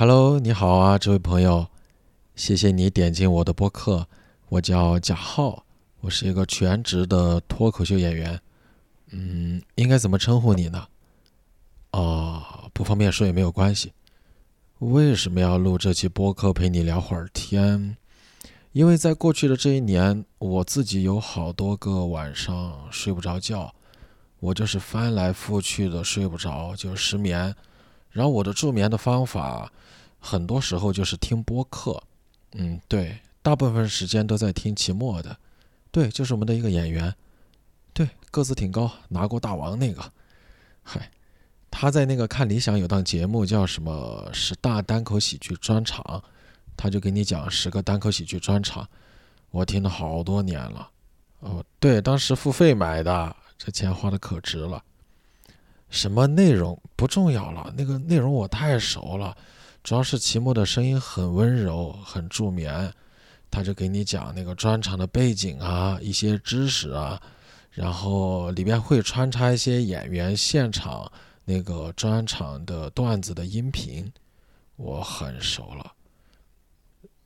Hello，你好啊，这位朋友，谢谢你点进我的播客。我叫贾浩，我是一个全职的脱口秀演员。嗯，应该怎么称呼你呢？哦，不方便说也没有关系。为什么要录这期播客陪你聊会儿天？因为在过去的这一年，我自己有好多个晚上睡不着觉，我就是翻来覆去的睡不着，就失眠。然后我的助眠的方法，很多时候就是听播客。嗯，对，大部分时间都在听齐墨的。对，就是我们的一个演员。对，个子挺高，拿过大王那个。嗨，他在那个看理想有档节目叫什么十大单口喜剧专场，他就给你讲十个单口喜剧专场。我听了好多年了。哦，对，当时付费买的，这钱花的可值了。什么内容不重要了，那个内容我太熟了，主要是齐墨的声音很温柔，很助眠，他就给你讲那个专场的背景啊，一些知识啊，然后里边会穿插一些演员现场那个专场的段子的音频，我很熟了。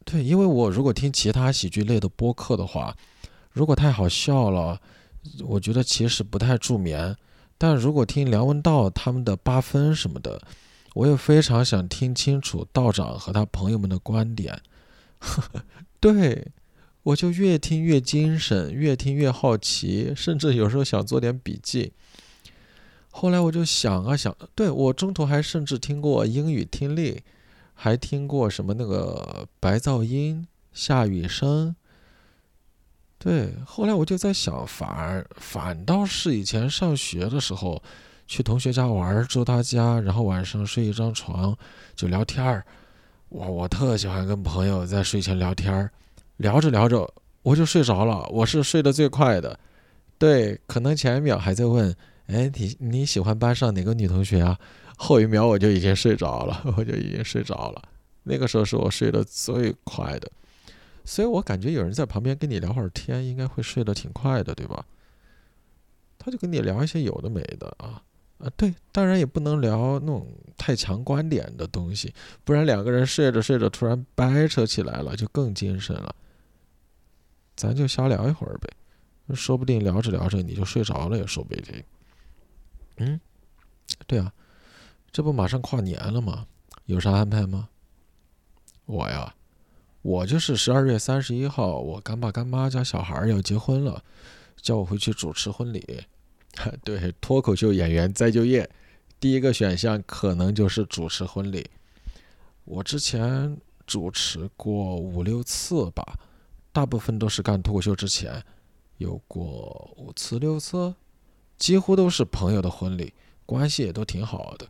对，因为我如果听其他喜剧类的播客的话，如果太好笑了，我觉得其实不太助眠。但如果听梁文道他们的八分什么的，我也非常想听清楚道长和他朋友们的观点。对，我就越听越精神，越听越好奇，甚至有时候想做点笔记。后来我就想啊想，对我中途还甚至听过英语听力，还听过什么那个白噪音、下雨声。对，后来我就在想，反而反倒是以前上学的时候，去同学家玩，住他家，然后晚上睡一张床就聊天儿。我我特喜欢跟朋友在睡前聊天儿，聊着聊着我就睡着了，我是睡得最快的。对，可能前一秒还在问，哎，你你喜欢班上哪个女同学啊？后一秒我就已经睡着了，我就已经睡着了。那个时候是我睡得最快的。所以我感觉有人在旁边跟你聊会儿天，应该会睡得挺快的，对吧？他就跟你聊一些有的没的啊，啊，对，当然也不能聊那种太强观点的东西，不然两个人睡着睡着突然掰扯起来了，就更精神了。咱就瞎聊一会儿呗，说不定聊着聊着你就睡着了也说不定。嗯，对啊，这不马上跨年了吗？有啥安排吗？我呀。我就是十二月三十一号，我干爸干妈家小孩要结婚了，叫我回去主持婚礼。对，脱口秀演员再就业，第一个选项可能就是主持婚礼。我之前主持过五六次吧，大部分都是干脱口秀之前，有过五次六次，几乎都是朋友的婚礼，关系也都挺好的。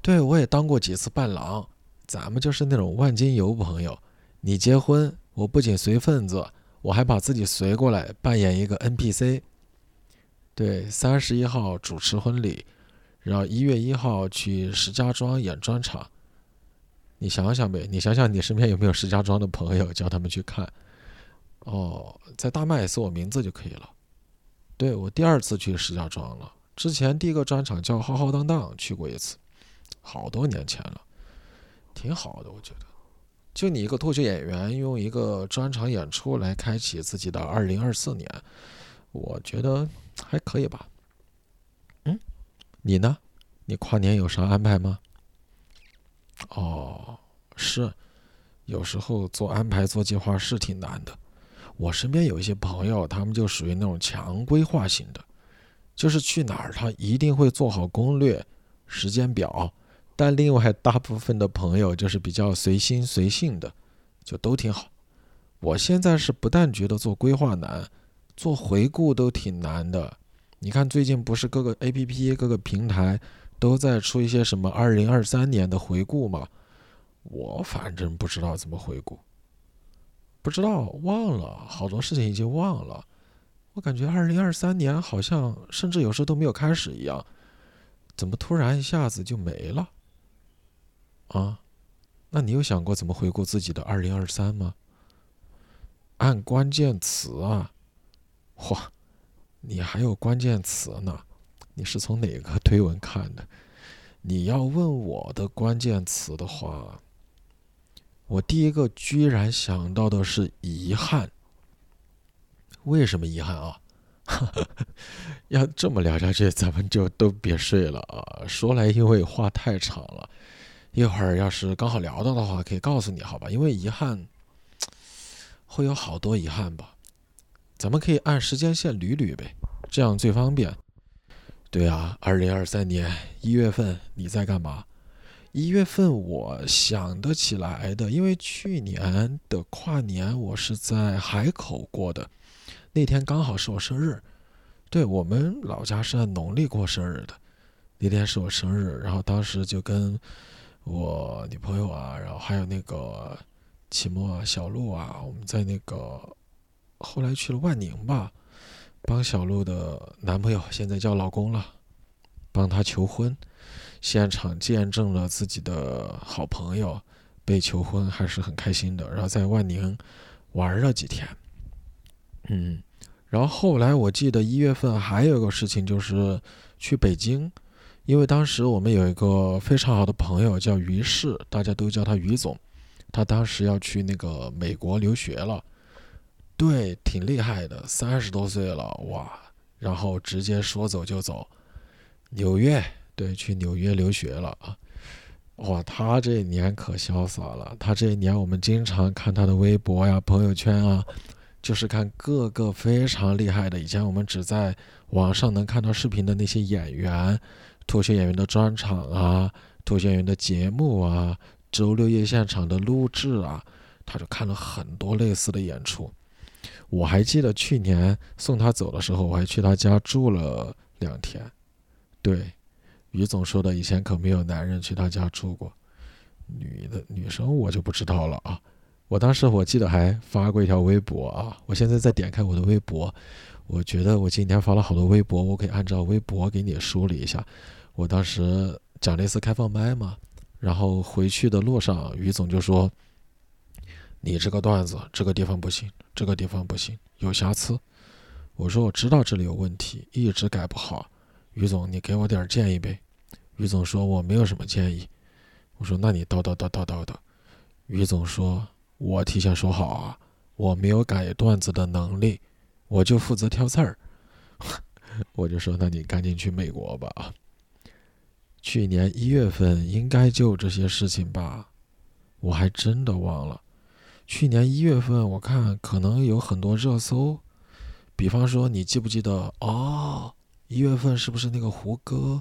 对我也当过几次伴郎，咱们就是那种万金油朋友。你结婚，我不仅随份子，我还把自己随过来扮演一个 NPC。对，三十一号主持婚礼，然后一月一号去石家庄演专场。你想想呗，你想想你身边有没有石家庄的朋友，叫他们去看。哦，在大麦搜我名字就可以了。对我第二次去石家庄了，之前第一个专场叫浩浩荡荡去过一次，好多年前了，挺好的，我觉得。就你一个脱口秀演员，用一个专场演出来开启自己的二零二四年，我觉得还可以吧。嗯，你呢？你跨年有啥安排吗？哦，是，有时候做安排、做计划是挺难的。我身边有一些朋友，他们就属于那种强规划型的，就是去哪儿他一定会做好攻略、时间表。但另外大部分的朋友就是比较随心随性的，就都挺好。我现在是不但觉得做规划难，做回顾都挺难的。你看最近不是各个 APP、各个平台都在出一些什么2023年的回顾吗？我反正不知道怎么回顾，不知道忘了好多事情已经忘了。我感觉2023年好像甚至有时候都没有开始一样，怎么突然一下子就没了？啊，那你有想过怎么回顾自己的二零二三吗？按关键词啊，哇，你还有关键词呢？你是从哪个推文看的？你要问我的关键词的话，我第一个居然想到的是遗憾。为什么遗憾啊？要这么聊下去，咱们就都别睡了啊！说来因为话太长了，一会儿要是刚好聊到的话，可以告诉你好吧？因为遗憾会有好多遗憾吧，咱们可以按时间线捋捋呗，这样最方便。对啊，二零二三年一月份你在干嘛？一月份我想得起来的，因为去年的跨年我是在海口过的。那天刚好是我生日，对我们老家是按农历过生日的。那天是我生日，然后当时就跟我女朋友啊，然后还有那个齐墨啊、小鹿啊，我们在那个后来去了万宁吧，帮小鹿的男朋友现在叫老公了，帮他求婚，现场见证了自己的好朋友被求婚，还是很开心的。然后在万宁玩了几天。嗯，然后后来我记得一月份还有一个事情就是去北京，因为当时我们有一个非常好的朋友叫于适，大家都叫他于总，他当时要去那个美国留学了，对，挺厉害的，三十多岁了哇，然后直接说走就走，纽约，对，去纽约留学了啊，哇，他这一年可潇洒了，他这一年我们经常看他的微博呀、朋友圈啊。就是看各个非常厉害的，以前我们只在网上能看到视频的那些演员，脱口演员的专场啊，脱口演员的节目啊，周六夜现场的录制啊，他就看了很多类似的演出。我还记得去年送他走的时候，我还去他家住了两天。对，于总说的，以前可没有男人去他家住过，女的女生我就不知道了啊。我当时我记得还发过一条微博啊，我现在再点开我的微博，我觉得我今天发了好多微博，我可以按照微博给你梳理一下。我当时讲了一次开放麦嘛，然后回去的路上，于总就说：“你这个段子这个地方不行，这个地方不行，有瑕疵。”我说：“我知道这里有问题，一直改不好。”于总，你给我点建议呗。于总说：“我没有什么建议。”我说：“那你叨叨叨叨叨叨。”于总说。我提前说好啊，我没有改段子的能力，我就负责挑刺儿。我就说，那你赶紧去美国吧。去年一月份应该就这些事情吧，我还真的忘了。去年一月份我看可能有很多热搜，比方说你记不记得哦？一月份是不是那个胡歌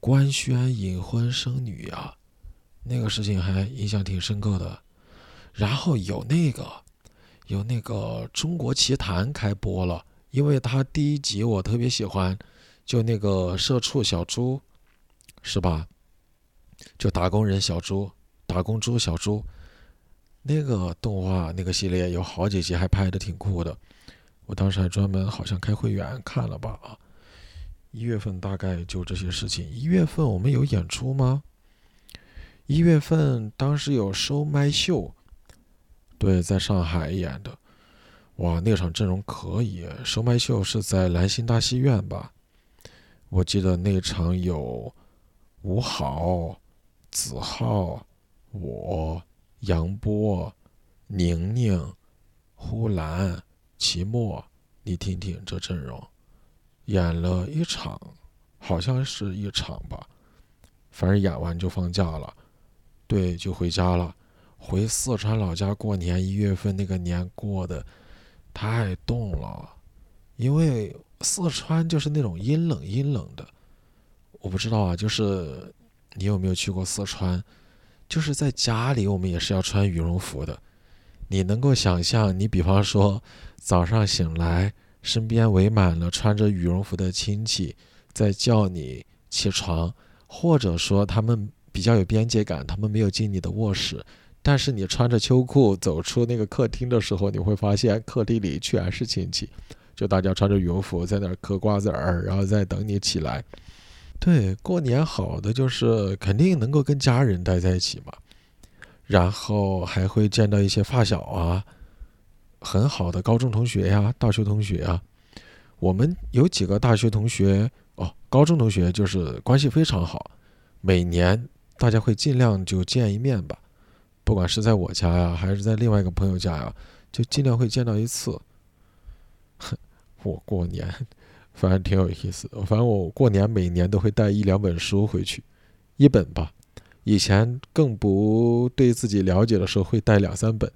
官宣隐婚生女呀？那个事情还印象挺深刻的。然后有那个，有那个《中国奇谭》开播了，因为他第一集我特别喜欢，就那个社畜小猪，是吧？就打工人小猪，打工猪小猪，那个动画那个系列有好几集，还拍的挺酷的。我当时还专门好像开会员看了吧啊。一月份大概就这些事情。一月份我们有演出吗？一月份当时有收麦秀。对，在上海演的，哇，那场阵容可以。收麦秀是在兰心大戏院吧？我记得那场有吴好、子浩、我、杨波、宁宁、呼兰、齐墨，你听听这阵容，演了一场，好像是一场吧，反正演完就放假了，对，就回家了。回四川老家过年，一月份那个年过的太冻了，因为四川就是那种阴冷阴冷的。我不知道啊，就是你有没有去过四川？就是在家里我们也是要穿羽绒服的。你能够想象，你比方说早上醒来，身边围满了穿着羽绒服的亲戚在叫你起床，或者说他们比较有边界感，他们没有进你的卧室。但是你穿着秋裤走出那个客厅的时候，你会发现客厅里全是亲戚，就大家穿着羽绒服在那儿嗑瓜子儿，然后在等你起来。对，过年好的就是肯定能够跟家人待在一起嘛，然后还会见到一些发小啊，很好的高中同学呀、大学同学啊。我们有几个大学同学哦，高中同学就是关系非常好，每年大家会尽量就见一面吧，不管是在我家呀，还是在另外一个朋友家呀，就尽量会见到一次。哼 我过年，反正挺有意思的。反正我过年每年都会带一两本书回去，一本吧。以前更不对自己了解的时候，会带两三本，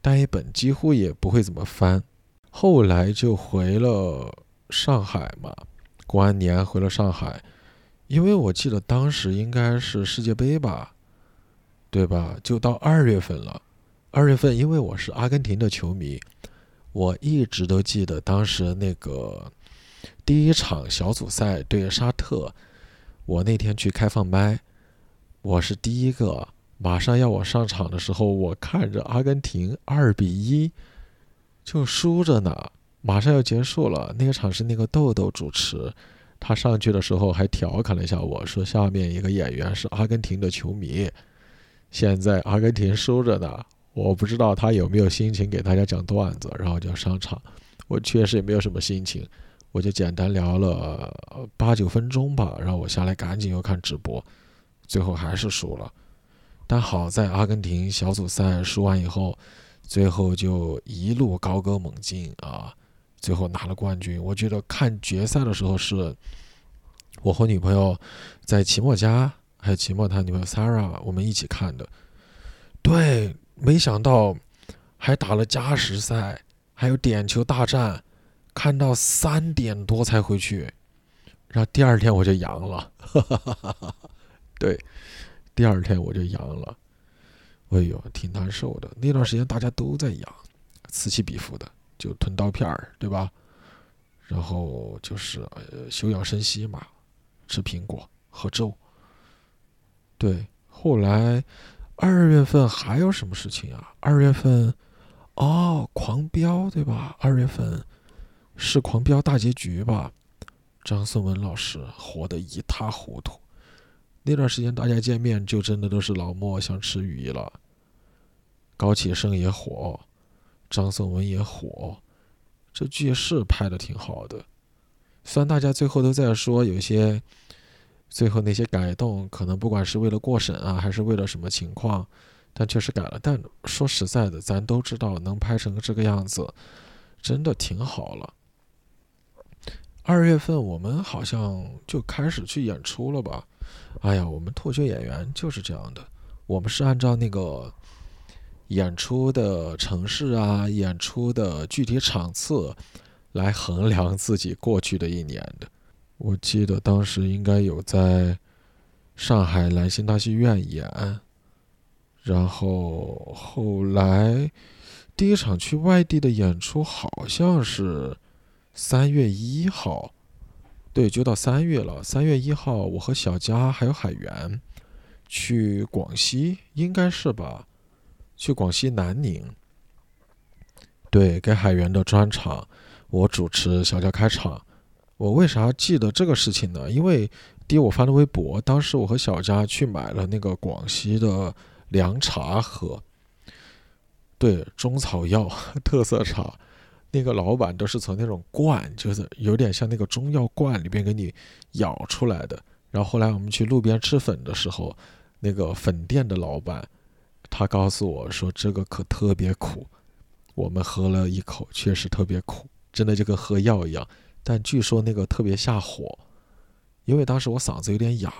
带一本几乎也不会怎么翻。后来就回了上海嘛，过完年回了上海，因为我记得当时应该是世界杯吧，对吧？就到二月份了。二月份，因为我是阿根廷的球迷。我一直都记得当时那个第一场小组赛对沙特，我那天去开放麦，我是第一个。马上要我上场的时候，我看着阿根廷二比一就输着呢，马上要结束了。那个场是那个豆豆主持，他上去的时候还调侃了一下我说：“下面一个演员是阿根廷的球迷，现在阿根廷输着呢。”我不知道他有没有心情给大家讲段子，然后就上场。我确实也没有什么心情，我就简单聊了八九分钟吧。然后我下来赶紧又看直播，最后还是输了。但好在阿根廷小组赛输完以后，最后就一路高歌猛进啊，最后拿了冠军。我觉得看决赛的时候是，我和女朋友在齐墨家，还有齐墨他女朋友 Sarah，我们一起看的。对。没想到还打了加时赛，还有点球大战，看到三点多才回去，然后第二天我就阳了，哈哈哈哈对，第二天我就阳了，哎呦，挺难受的。那段时间大家都在阳，此起彼伏的，就吞刀片儿，对吧？然后就是呃休养生息嘛，吃苹果，喝粥。对，后来。二月份还有什么事情啊？二月份，哦，狂飙对吧？二月份是狂飙大结局吧？张颂文老师活得一塌糊涂。那段时间大家见面就真的都是老莫想吃鱼了。高启盛也火，张颂文也火，这剧是拍的挺好的。虽然大家最后都在说有些。最后那些改动，可能不管是为了过审啊，还是为了什么情况，但确实改了。但说实在的，咱都知道能拍成这个样子，真的挺好了。二月份我们好像就开始去演出了吧？哎呀，我们脱口秀演员就是这样的，我们是按照那个演出的城市啊、演出的具体场次来衡量自己过去的一年的。我记得当时应该有在上海兰心大戏院演，然后后来第一场去外地的演出好像是三月一号，对，就到三月了。三月一号，我和小佳还有海源去广西，应该是吧？去广西南宁，对，给海源的专场，我主持，小佳开场。我为啥记得这个事情呢？因为第一，我发的微博，当时我和小佳去买了那个广西的凉茶喝，对，中草药 特色茶，那个老板都是从那种罐，就是有点像那个中药罐里边给你舀出来的。然后后来我们去路边吃粉的时候，那个粉店的老板，他告诉我说这个可特别苦，我们喝了一口，确实特别苦，真的就跟喝药一样。但据说那个特别下火，因为当时我嗓子有点哑，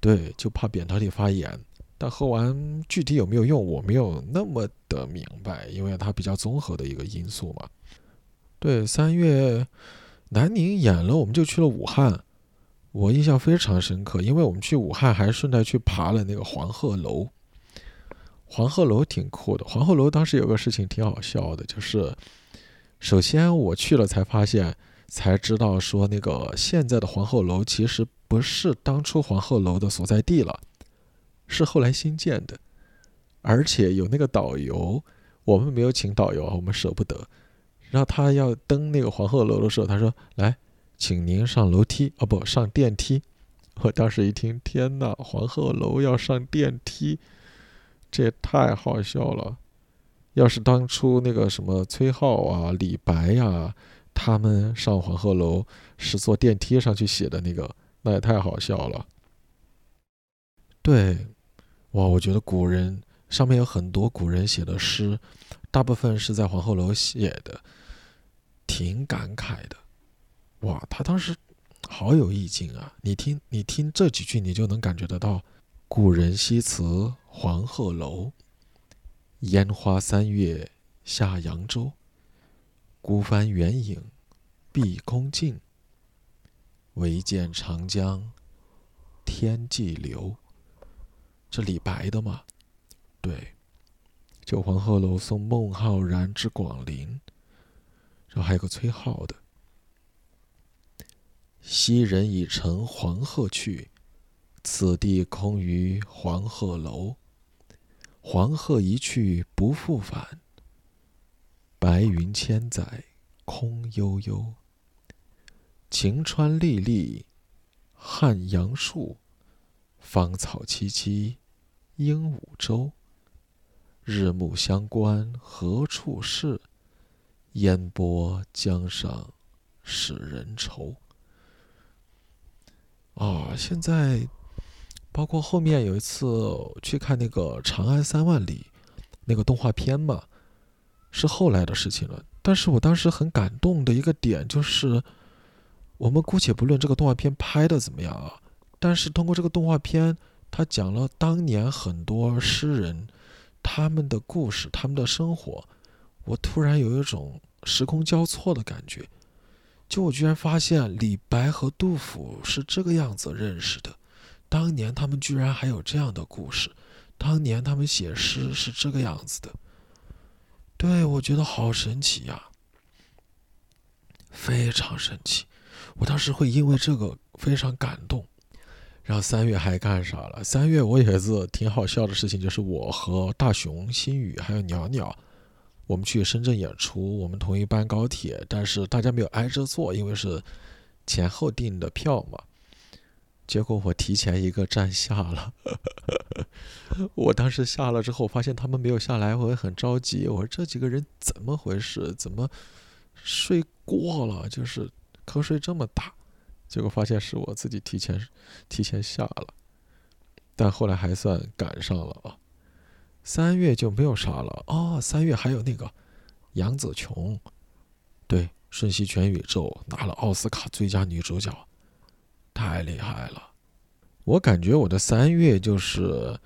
对，就怕扁桃体发炎。但喝完具体有没有用，我没有那么的明白，因为它比较综合的一个因素嘛。对，三月南宁演了，我们就去了武汉，我印象非常深刻，因为我们去武汉还顺带去爬了那个黄鹤楼。黄鹤楼挺酷的，黄鹤楼当时有个事情挺好笑的，就是首先我去了才发现。才知道说那个现在的黄鹤楼其实不是当初黄鹤楼的所在地了，是后来新建的，而且有那个导游，我们没有请导游，我们舍不得。然后他要登那个皇后楼的时候，他说：“来，请您上楼梯，哦不上电梯。”我当时一听，天哪，皇后楼要上电梯，这也太好笑了。要是当初那个什么崔颢啊、李白呀。他们上黄鹤楼是坐电梯上去写的那个，那也太好笑了。对，哇，我觉得古人上面有很多古人写的诗，大部分是在黄鹤楼写的，挺感慨的。哇，他当时好有意境啊！你听，你听这几句，你就能感觉得到。古人西辞黄鹤楼，烟花三月下扬州。孤帆远影碧空尽，唯见长江天际流。这李白的嘛？对，就黄鹤楼送孟浩然之广陵。然后还有个崔颢的：“昔人已乘黄鹤去。”此地空余黄鹤楼，黄鹤一去不复返。白云千载空悠悠，晴川历历汉阳树，芳草萋萋鹦鹉洲。日暮乡关何处是？烟波江上使人愁。啊，现在。包括后面有一次去看那个《长安三万里》那个动画片嘛，是后来的事情了。但是我当时很感动的一个点就是，我们姑且不论这个动画片拍的怎么样啊，但是通过这个动画片，它讲了当年很多诗人他们的故事、他们的生活，我突然有一种时空交错的感觉。就我居然发现李白和杜甫是这个样子认识的。当年他们居然还有这样的故事，当年他们写诗是这个样子的，对我觉得好神奇呀，非常神奇。我当时会因为这个非常感动。然后三月还干啥了？三月我也是挺好笑的事情，就是我和大熊、新宇还有鸟鸟，我们去深圳演出，我们同一班高铁，但是大家没有挨着坐，因为是前后订的票嘛。结果我提前一个站下了，我当时下了之后，发现他们没有下来，我也很着急。我说这几个人怎么回事？怎么睡过了？就是瞌睡这么大。结果发现是我自己提前提前下了，但后来还算赶上了啊。三月就没有啥了哦，三月还有那个杨紫琼，对《瞬息全宇宙》拿了奥斯卡最佳女主角。太厉害了！我感觉我的三月就是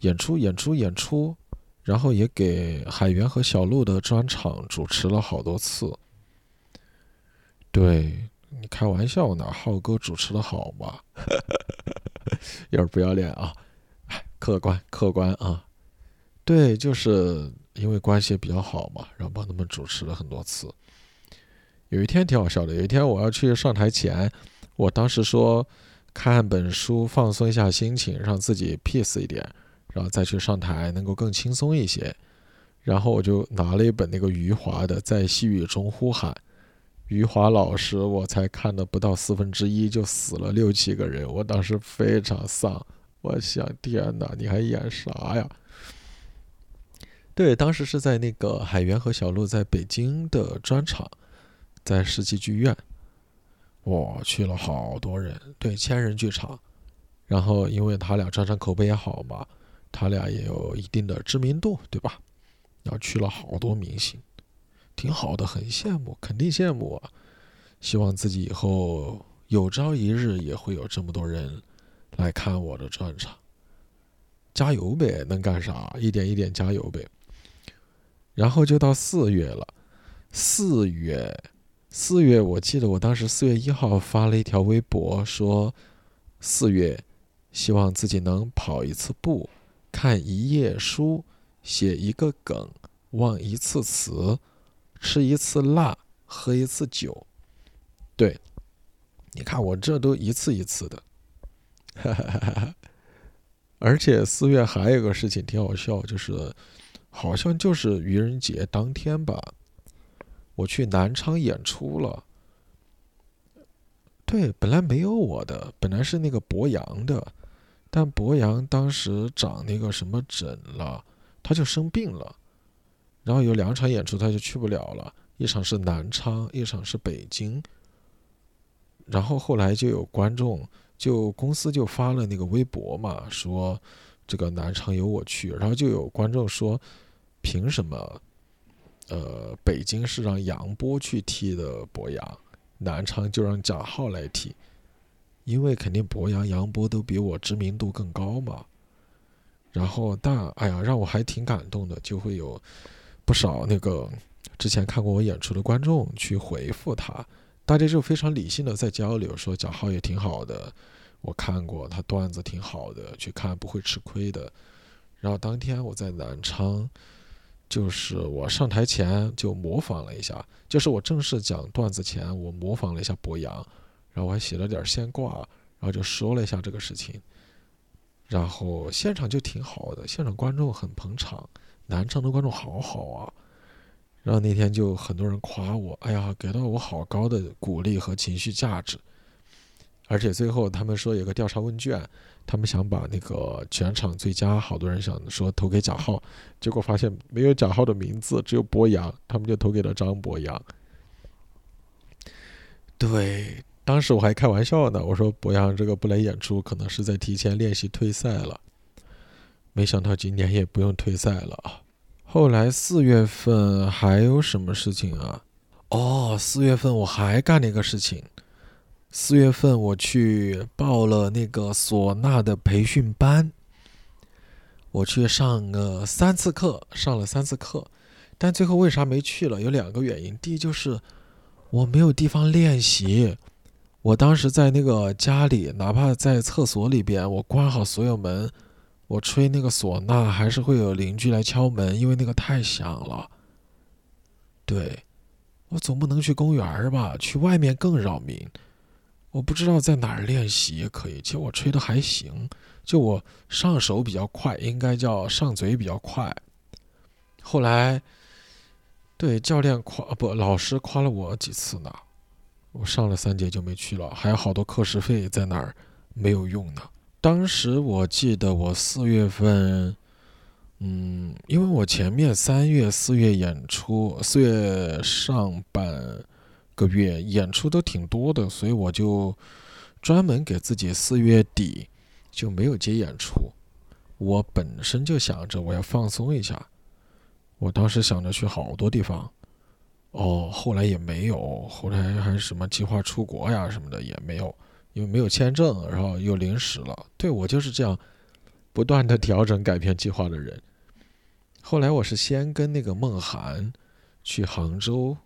演出、演出、演出，然后也给海源和小鹿的专场主持了好多次。对你开玩笑呢，浩哥主持的好吗？有点不要脸啊！客观客观啊！对，就是因为关系比较好嘛，然后帮他们主持了很多次。有一天挺好笑的，有一天我要去上台前。我当时说，看本书放松一下心情，让自己 peace 一点，然后再去上台能够更轻松一些。然后我就拿了一本那个余华的《在细雨中呼喊》，余华老师，我才看了不到四分之一就死了六七个人，我当时非常丧。我想，天哪，你还演啥呀？对，当时是在那个海源和小鹿在北京的专场，在世纪剧院。我去了好多人，对千人剧场，然后因为他俩专场口碑也好嘛，他俩也有一定的知名度，对吧？然后去了好多明星，挺好的，很羡慕，肯定羡慕啊！希望自己以后有朝一日也会有这么多人来看我的专场，加油呗！能干啥？一点一点加油呗！然后就到四月了，四月。四月，我记得我当时四月一号发了一条微博，说四月希望自己能跑一次步，看一页书，写一个梗，忘一次词，吃一次辣，喝一次酒。对，你看我这都一次一次的，哈哈哈哈而且四月还有个事情挺好笑，就是好像就是愚人节当天吧。我去南昌演出了，对，本来没有我的，本来是那个博洋的，但博洋当时长那个什么疹了，他就生病了，然后有两场演出他就去不了了，一场是南昌，一场是北京，然后后来就有观众就公司就发了那个微博嘛，说这个南昌由我去，然后就有观众说，凭什么？呃，北京是让杨波去踢的博洋，南昌就让贾浩来踢，因为肯定博洋、杨波都比我知名度更高嘛。然后，但哎呀，让我还挺感动的，就会有不少那个之前看过我演出的观众去回复他，大家就非常理性的在交流，说贾浩也挺好的，我看过他段子挺好的，去看不会吃亏的。然后当天我在南昌。就是我上台前就模仿了一下，就是我正式讲段子前，我模仿了一下博洋，然后我还写了点现挂，然后就说了一下这个事情，然后现场就挺好的，现场观众很捧场，南昌的观众好好啊，然后那天就很多人夸我，哎呀，给到我好高的鼓励和情绪价值。而且最后他们说有个调查问卷，他们想把那个全场最佳，好多人想说投给贾浩，结果发现没有贾浩的名字，只有博洋，他们就投给了张博洋。对，当时我还开玩笑呢，我说博洋这个不来演出，可能是在提前练习退赛了。没想到今年也不用退赛了。后来四月份还有什么事情啊？哦，四月份我还干了一个事情。四月份我去报了那个唢呐的培训班，我去上了三次课，上了三次课，但最后为啥没去了？有两个原因。第一就是我没有地方练习，我当时在那个家里，哪怕在厕所里边，我关好所有门，我吹那个唢呐，还是会有邻居来敲门，因为那个太响了。对，我总不能去公园吧？去外面更扰民。我不知道在哪儿练习也可以，其实我吹的还行，就我上手比较快，应该叫上嘴比较快。后来，对教练夸不老师夸了我几次呢，我上了三节就没去了，还有好多课时费在那儿没有用呢。当时我记得我四月份，嗯，因为我前面三月四月演出，四月上半。个月演出都挺多的，所以我就专门给自己四月底就没有接演出。我本身就想着我要放松一下，我当时想着去好多地方，哦，后来也没有，后来还什么计划出国呀什么的也没有，因为没有签证，然后又临时了。对我就是这样不断的调整改变计划的人。后来我是先跟那个梦涵去杭州。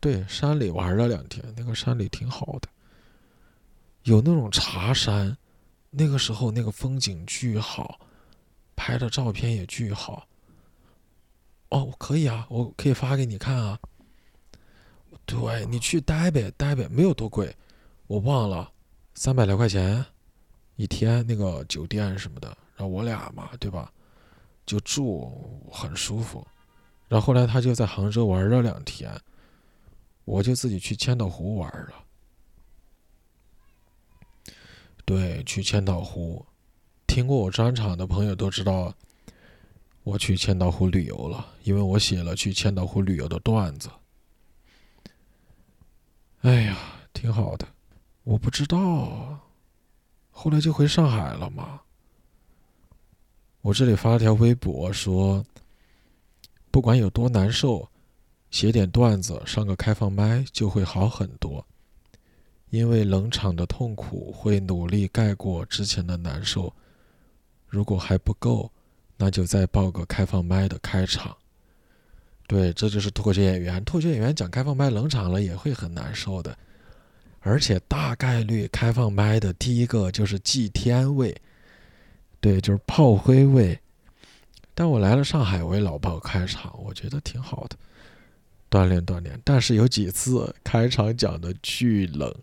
对，山里玩了两天，那个山里挺好的，有那种茶山，那个时候那个风景巨好，拍的照片也巨好。哦，可以啊，我可以发给你看啊。对你去待呗，待呗，没有多贵，我忘了，三百来块钱一天，那个酒店什么的，然后我俩嘛，对吧？就住很舒服。然后后来他就在杭州玩了两天。我就自己去千岛湖玩了。对，去千岛湖，听过我专场的朋友都知道，我去千岛湖旅游了，因为我写了去千岛湖旅游的段子。哎呀，挺好的。我不知道，后来就回上海了嘛。我这里发了条微博说，不管有多难受。写点段子，上个开放麦就会好很多。因为冷场的痛苦会努力盖过之前的难受。如果还不够，那就再报个开放麦的开场。对，这就是脱口秀演员。脱口秀演员讲开放麦冷场了也会很难受的，而且大概率开放麦的第一个就是祭天位，对，就是炮灰位。但我来了上海，我也老报开场，我觉得挺好的。锻炼锻炼，但是有几次开场讲的巨冷，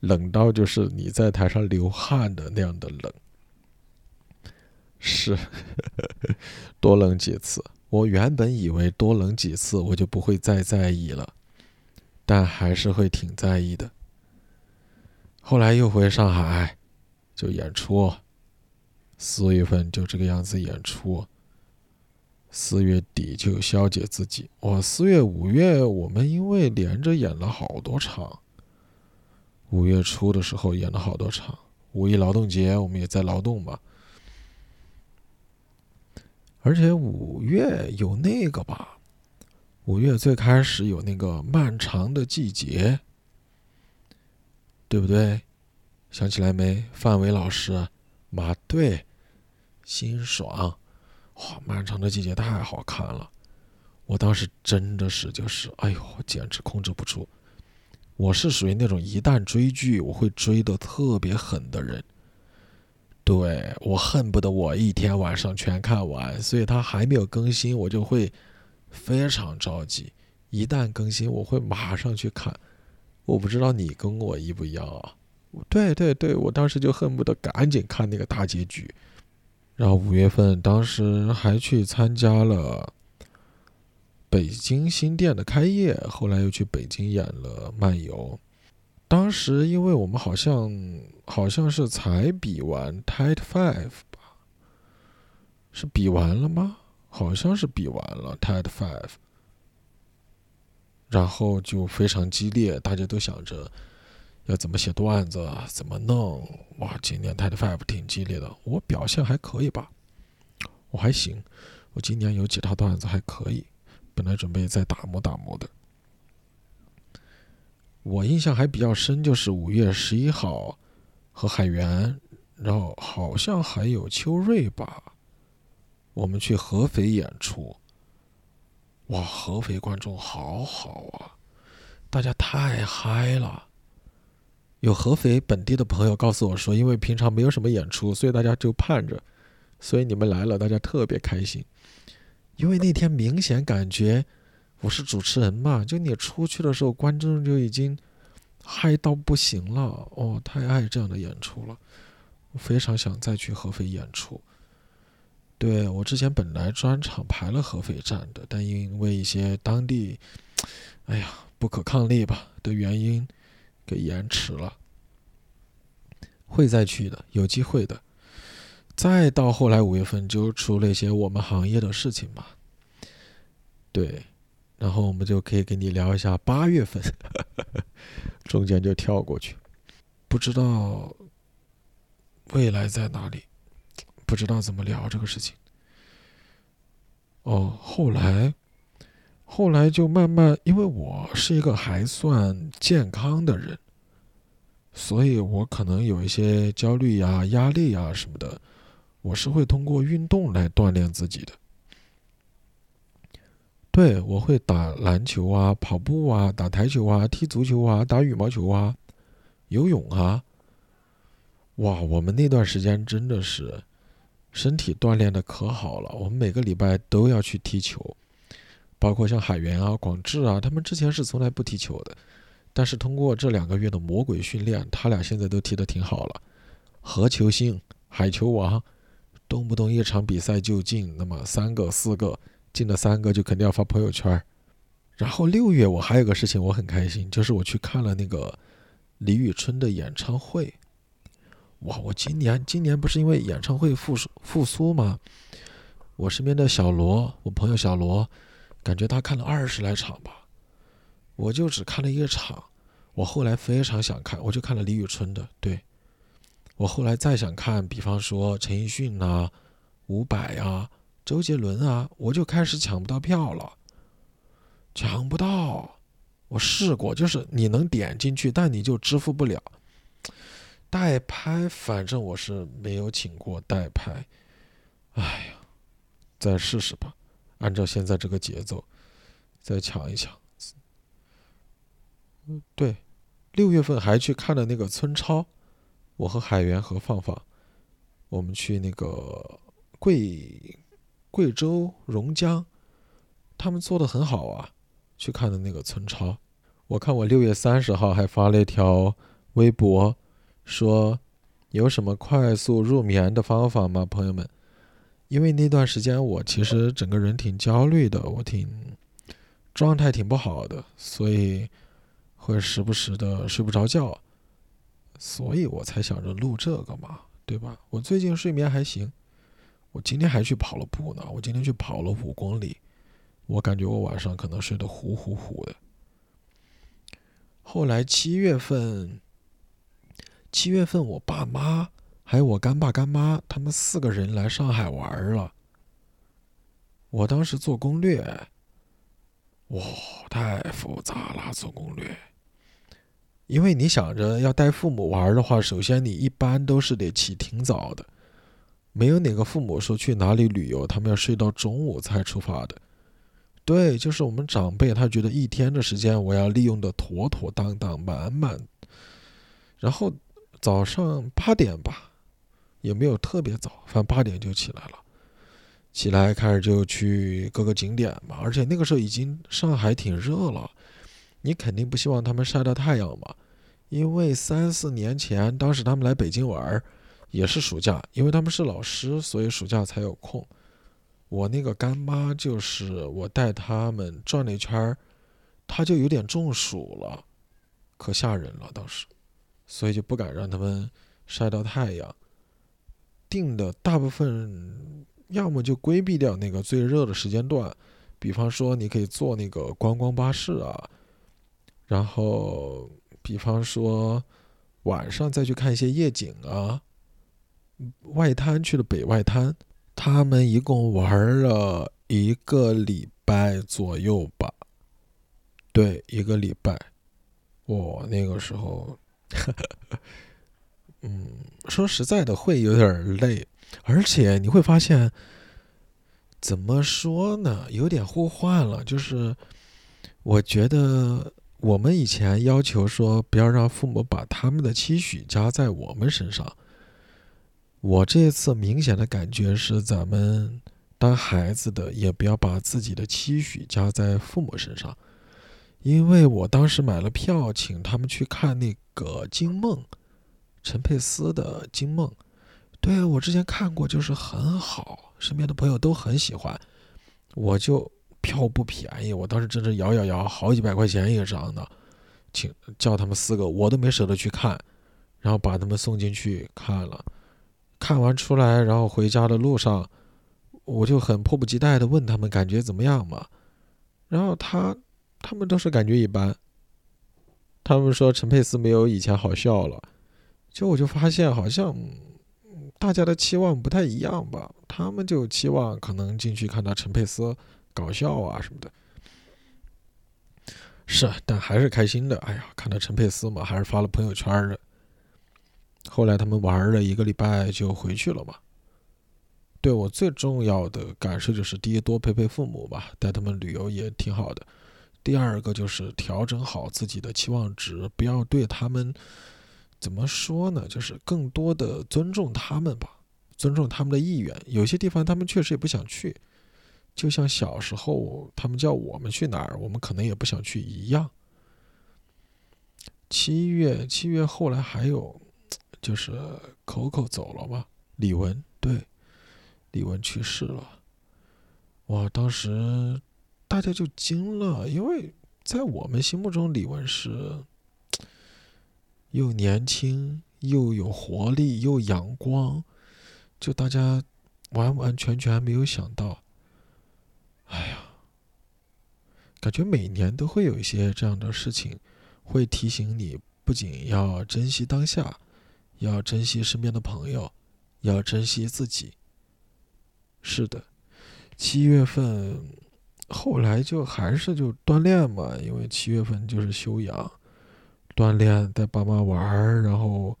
冷到就是你在台上流汗的那样的冷，是 多冷几次。我原本以为多冷几次我就不会再在意了，但还是会挺在意的。后来又回上海，就演出，四月份就这个样子演出。四月底就消解自己。我，四月、五月我们因为连着演了好多场。五月初的时候演了好多场，五一劳动节我们也在劳动嘛。而且五月有那个吧，五月最开始有那个漫长的季节，对不对？想起来没？范伟老师，马队，辛爽，哇，漫长的季节太好看了。我当时真的是就是，哎呦，简直控制不住。我是属于那种一旦追剧，我会追的特别狠的人。对我恨不得我一天晚上全看完，所以他还没有更新，我就会非常着急。一旦更新，我会马上去看。我不知道你跟我一不一样啊？对对对，我当时就恨不得赶紧看那个大结局。然后五月份，当时还去参加了北京新店的开业，后来又去北京演了漫游。当时，因为我们好像好像是才比完 Tight Five 吧，是比完了吗？好像是比完了 Tight Five，然后就非常激烈，大家都想着要怎么写段子，怎么弄。哇，今年 Tight Five 挺激烈的，我表现还可以吧？我还行，我今年有几套段子还可以，本来准备再打磨打磨的。我印象还比较深，就是五月十一号和海源，然后好像还有秋瑞吧，我们去合肥演出。哇，合肥观众好好啊，大家太嗨了。有合肥本地的朋友告诉我说，因为平常没有什么演出，所以大家就盼着，所以你们来了，大家特别开心。因为那天明显感觉。我是主持人嘛，就你出去的时候，观众就已经嗨到不行了哦，太爱这样的演出了，非常想再去合肥演出。对我之前本来专场排了合肥站的，但因为一些当地，哎呀不可抗力吧的原因，给延迟了。会再去的，有机会的。再到后来五月份就出了一些我们行业的事情嘛，对。然后我们就可以跟你聊一下八月份，中间就跳过去，不知道未来在哪里，不知道怎么聊这个事情。哦，后来，后来就慢慢，因为我是一个还算健康的人，所以我可能有一些焦虑呀、压力呀什么的，我是会通过运动来锻炼自己的。对，我会打篮球啊，跑步啊，打台球啊，踢足球啊，打羽毛球啊，游泳啊。哇，我们那段时间真的是身体锻炼的可好了。我们每个礼拜都要去踢球，包括像海源啊、广智啊，他们之前是从来不踢球的，但是通过这两个月的魔鬼训练，他俩现在都踢得挺好了。何球星、海球王，动不动一场比赛就进那么三个、四个。进了三个就肯定要发朋友圈然后六月我还有个事情我很开心，就是我去看了那个李宇春的演唱会。哇，我今年今年不是因为演唱会复苏复苏吗？我身边的小罗，我朋友小罗，感觉他看了二十来场吧，我就只看了一个场。我后来非常想看，我就看了李宇春的。对，我后来再想看，比方说陈奕迅呐、伍佰呀。周杰伦啊，我就开始抢不到票了，抢不到。我试过，就是你能点进去，但你就支付不了。代拍，反正我是没有请过代拍。哎呀，再试试吧，按照现在这个节奏，再抢一抢。嗯，对，六月份还去看了那个村超，我和海源和放放，我们去那个贵。贵州榕江，他们做的很好啊！去看的那个村超，我看我六月三十号还发了一条微博，说有什么快速入眠的方法吗，朋友们？因为那段时间我其实整个人挺焦虑的，我挺状态挺不好的，所以会时不时的睡不着觉，所以我才想着录这个嘛，对吧？我最近睡眠还行。我今天还去跑了步呢，我今天去跑了五公里，我感觉我晚上可能睡得呼呼呼的。后来七月份，七月份我爸妈还有我干爸干妈他们四个人来上海玩了。我当时做攻略，哇，太复杂了，做攻略。因为你想着要带父母玩的话，首先你一般都是得起挺早的，没有哪个父母说去哪里旅游，他们要睡到中午才出发的。对，就是我们长辈，他觉得一天的时间我要利用的妥妥当当、满满。然后早上八点吧，也没有特别早，反正八点就起来了，起来开始就去各个景点嘛。而且那个时候已经上海挺热了。你肯定不希望他们晒到太阳嘛？因为三四年前，当时他们来北京玩，也是暑假，因为他们是老师，所以暑假才有空。我那个干妈就是我带他们转了一圈，他就有点中暑了，可吓人了当时，所以就不敢让他们晒到太阳。定的大部分要么就规避掉那个最热的时间段，比方说你可以坐那个观光巴士啊。然后，比方说，晚上再去看一些夜景啊，外滩去了北外滩，他们一共玩了一个礼拜左右吧，对，一个礼拜。我那个时候，嗯，说实在的，会有点累，而且你会发现，怎么说呢，有点互换了，就是我觉得。我们以前要求说，不要让父母把他们的期许加在我们身上。我这次明显的感觉是，咱们当孩子的也不要把自己的期许加在父母身上。因为我当时买了票，请他们去看那个《惊梦》，陈佩斯的《惊梦》。对我之前看过，就是很好，身边的朋友都很喜欢，我就。票不便宜，我当时真是摇摇摇，好几百块钱一张的，请叫他们四个，我都没舍得去看，然后把他们送进去看了，看完出来，然后回家的路上，我就很迫不及待的问他们感觉怎么样嘛，然后他他们都是感觉一般，他们说陈佩斯没有以前好笑了，就我就发现好像大家的期望不太一样吧，他们就期望可能进去看到陈佩斯。搞笑啊什么的，是，但还是开心的。哎呀，看到陈佩斯嘛，还是发了朋友圈的。后来他们玩了一个礼拜就回去了嘛。对我最重要的感受就是：第一，多陪陪父母吧，带他们旅游也挺好的；第二个就是调整好自己的期望值，不要对他们怎么说呢？就是更多的尊重他们吧，尊重他们的意愿。有些地方他们确实也不想去。就像小时候，他们叫我们去哪儿，我们可能也不想去一样。七月，七月后来还有，就是 Coco 走了嘛，李玟对，李玟去世了。哇，当时大家就惊了，因为在我们心目中，李玟是又年轻又有活力又阳光，就大家完完全全没有想到。哎呀，感觉每年都会有一些这样的事情，会提醒你，不仅要珍惜当下，要珍惜身边的朋友，要珍惜自己。是的，七月份后来就还是就锻炼嘛，因为七月份就是休养、锻炼，带爸妈玩儿，然后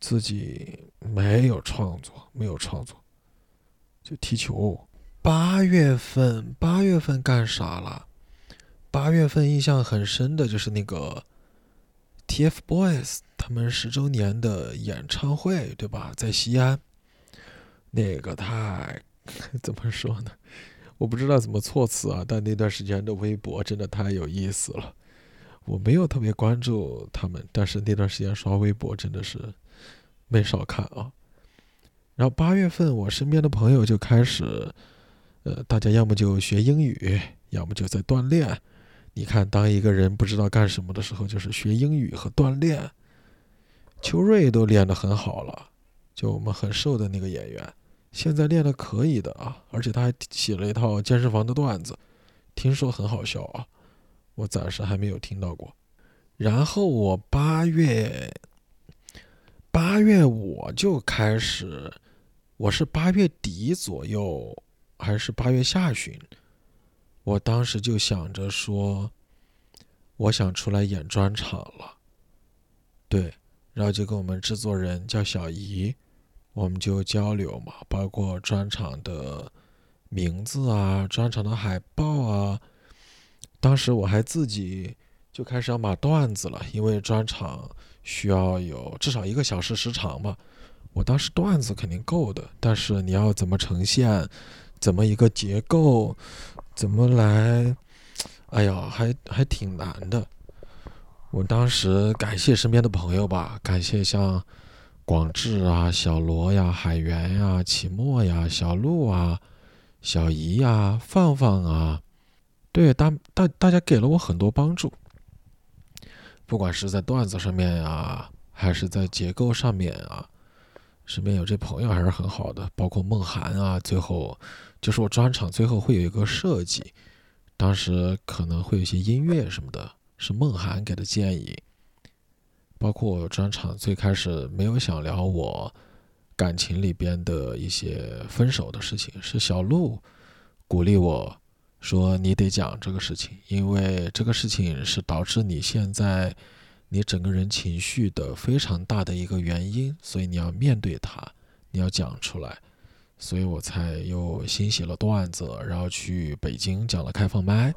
自己没有创作，没有创作，就踢球。八月份，八月份干啥了？八月份印象很深的就是那个 TFBOYS 他们十周年的演唱会，对吧？在西安，那个太 怎么说呢？我不知道怎么措辞啊。但那段时间的微博真的太有意思了。我没有特别关注他们，但是那段时间刷微博真的是没少看啊。然后八月份，我身边的朋友就开始。呃，大家要么就学英语，要么就在锻炼。你看，当一个人不知道干什么的时候，就是学英语和锻炼。秋瑞都练得很好了，就我们很瘦的那个演员，现在练得可以的啊，而且他还写了一套健身房的段子，听说很好笑啊，我暂时还没有听到过。然后我八月八月我就开始，我是八月底左右，还是八月下旬，我当时就想着说，我想出来演专场了。对，然后就跟我们制作人叫小姨，我们就交流嘛，包括专场的名字啊，专场的海报啊。当时我还自己就开始要码段子了，因为专场需要有至少一个小时时长嘛。我当时段子肯定够的，但是你要怎么呈现，怎么一个结构，怎么来，哎呀，还还挺难的。我当时感谢身边的朋友吧，感谢像广志啊、小罗呀、海源呀、启墨呀、小鹿啊、小姨呀、放放啊，对大大大家给了我很多帮助，不管是在段子上面啊，还是在结构上面啊，身边有这朋友还是很好的，包括梦涵啊，最后就是我专场最后会有一个设计，当时可能会有一些音乐什么的。是梦涵给的建议，包括我专场最开始没有想聊我感情里边的一些分手的事情，是小鹿鼓励我说你得讲这个事情，因为这个事情是导致你现在你整个人情绪的非常大的一个原因，所以你要面对它，你要讲出来，所以我才又新写了段子，然后去北京讲了开放麦。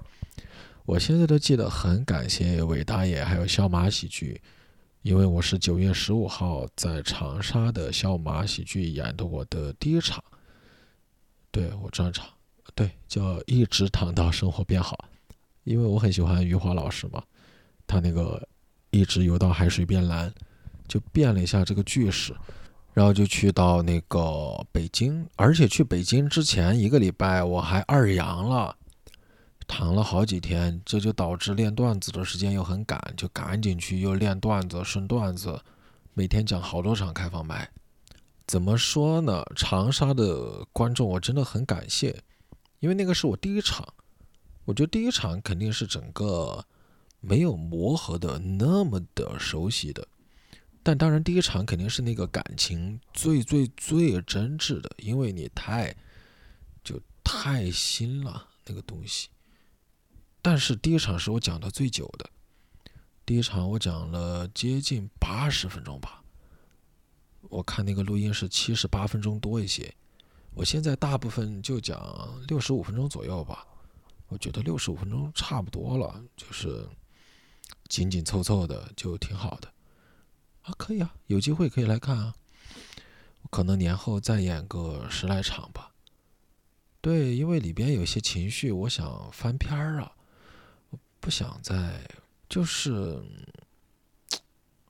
我现在都记得很感谢伟大爷还有笑马喜剧，因为我是九月十五号在长沙的笑马喜剧演的我的第一场，对我专场，对叫一直躺到生活变好，因为我很喜欢余华老师嘛，他那个一直游到海水变蓝，就变了一下这个句式，然后就去到那个北京，而且去北京之前一个礼拜我还二阳了。躺了好几天，这就导致练段子的时间又很赶，就赶紧去又练段子、顺段子，每天讲好多场开放麦。怎么说呢？长沙的观众我真的很感谢，因为那个是我第一场，我觉得第一场肯定是整个没有磨合的那么的熟悉的，但当然第一场肯定是那个感情最最最真挚的，因为你太就太新了那个东西。但是第一场是我讲的最久的，第一场我讲了接近八十分钟吧。我看那个录音是七十八分钟多一些，我现在大部分就讲六十五分钟左右吧。我觉得六十五分钟差不多了，就是紧紧凑凑的就挺好的。啊，可以啊，有机会可以来看啊。可能年后再演个十来场吧。对，因为里边有些情绪，我想翻篇儿啊。不想再，就是，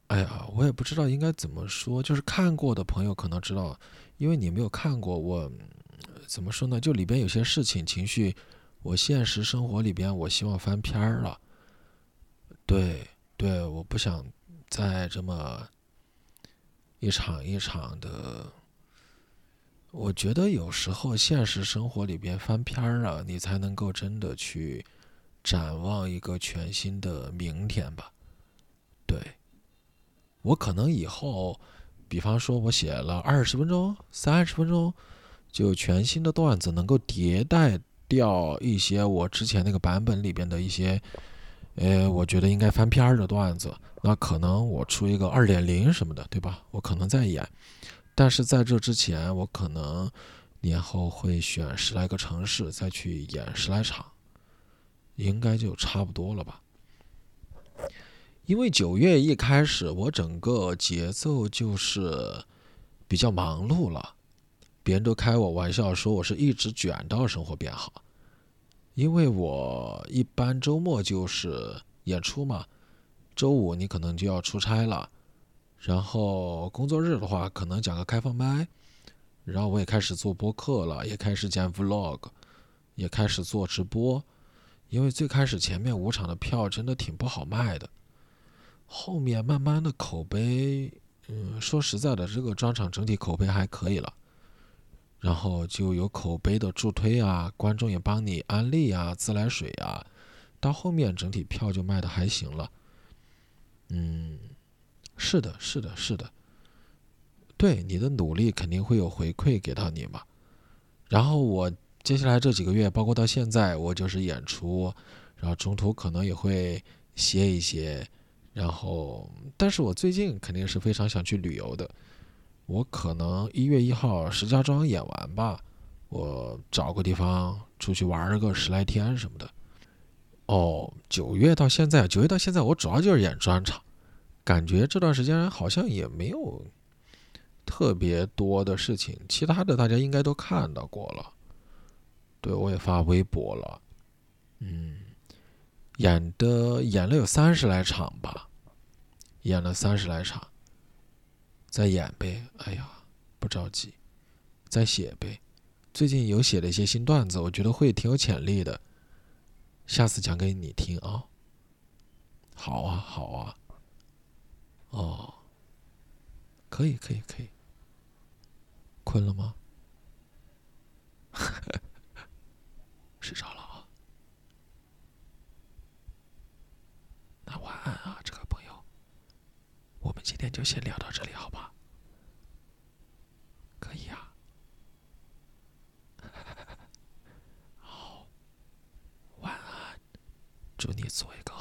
哎呀，我也不知道应该怎么说。就是看过的朋友可能知道，因为你没有看过，我怎么说呢？就里边有些事情、情绪，我现实生活里边，我希望翻篇儿了。对对，我不想再这么一场一场的。我觉得有时候现实生活里边翻篇儿了，你才能够真的去。展望一个全新的明天吧。对，我可能以后，比方说，我写了二十分钟、三十分钟，就全新的段子，能够迭代掉一些我之前那个版本里边的一些，呃，我觉得应该翻篇的段子。那可能我出一个二点零什么的，对吧？我可能再演。但是在这之前，我可能年后会选十来个城市再去演十来场。应该就差不多了吧，因为九月一开始，我整个节奏就是比较忙碌了，别人都开我玩笑说我是一直卷到生活变好，因为我一般周末就是演出嘛，周五你可能就要出差了，然后工作日的话可能讲个开放麦，然后我也开始做播客了，也开始剪 vlog，也开始做直播。因为最开始前面五场的票真的挺不好卖的，后面慢慢的口碑，嗯，说实在的，这个专场整体口碑还可以了，然后就有口碑的助推啊，观众也帮你安利啊，自来水啊，到后面整体票就卖的还行了，嗯，是的，是的，是的，对你的努力肯定会有回馈给到你嘛。然后我接下来这几个月，包括到现在，我就是演出，然后中途可能也会歇一歇，然后，但是我最近肯定是非常想去旅游的。我可能一月一号石家庄演完吧，我找个地方出去玩个十来天什么的。哦，九月到现在，九月到现在，我主要就是演专场，感觉这段时间好像也没有特别多的事情，其他的大家应该都看到过了。对我也发微博了，嗯，演的演了有三十来场吧，演了三十来场。再演呗，哎呀，不着急，再写呗。最近有写了一些新段子，我觉得会挺有潜力的，下次讲给你听啊。好啊，好啊。哦，可以，可以，可以。困了吗？睡着了晚安啊，这个朋友。我们今天就先聊到这里，好吧？可以啊。好，晚安，祝你做一个。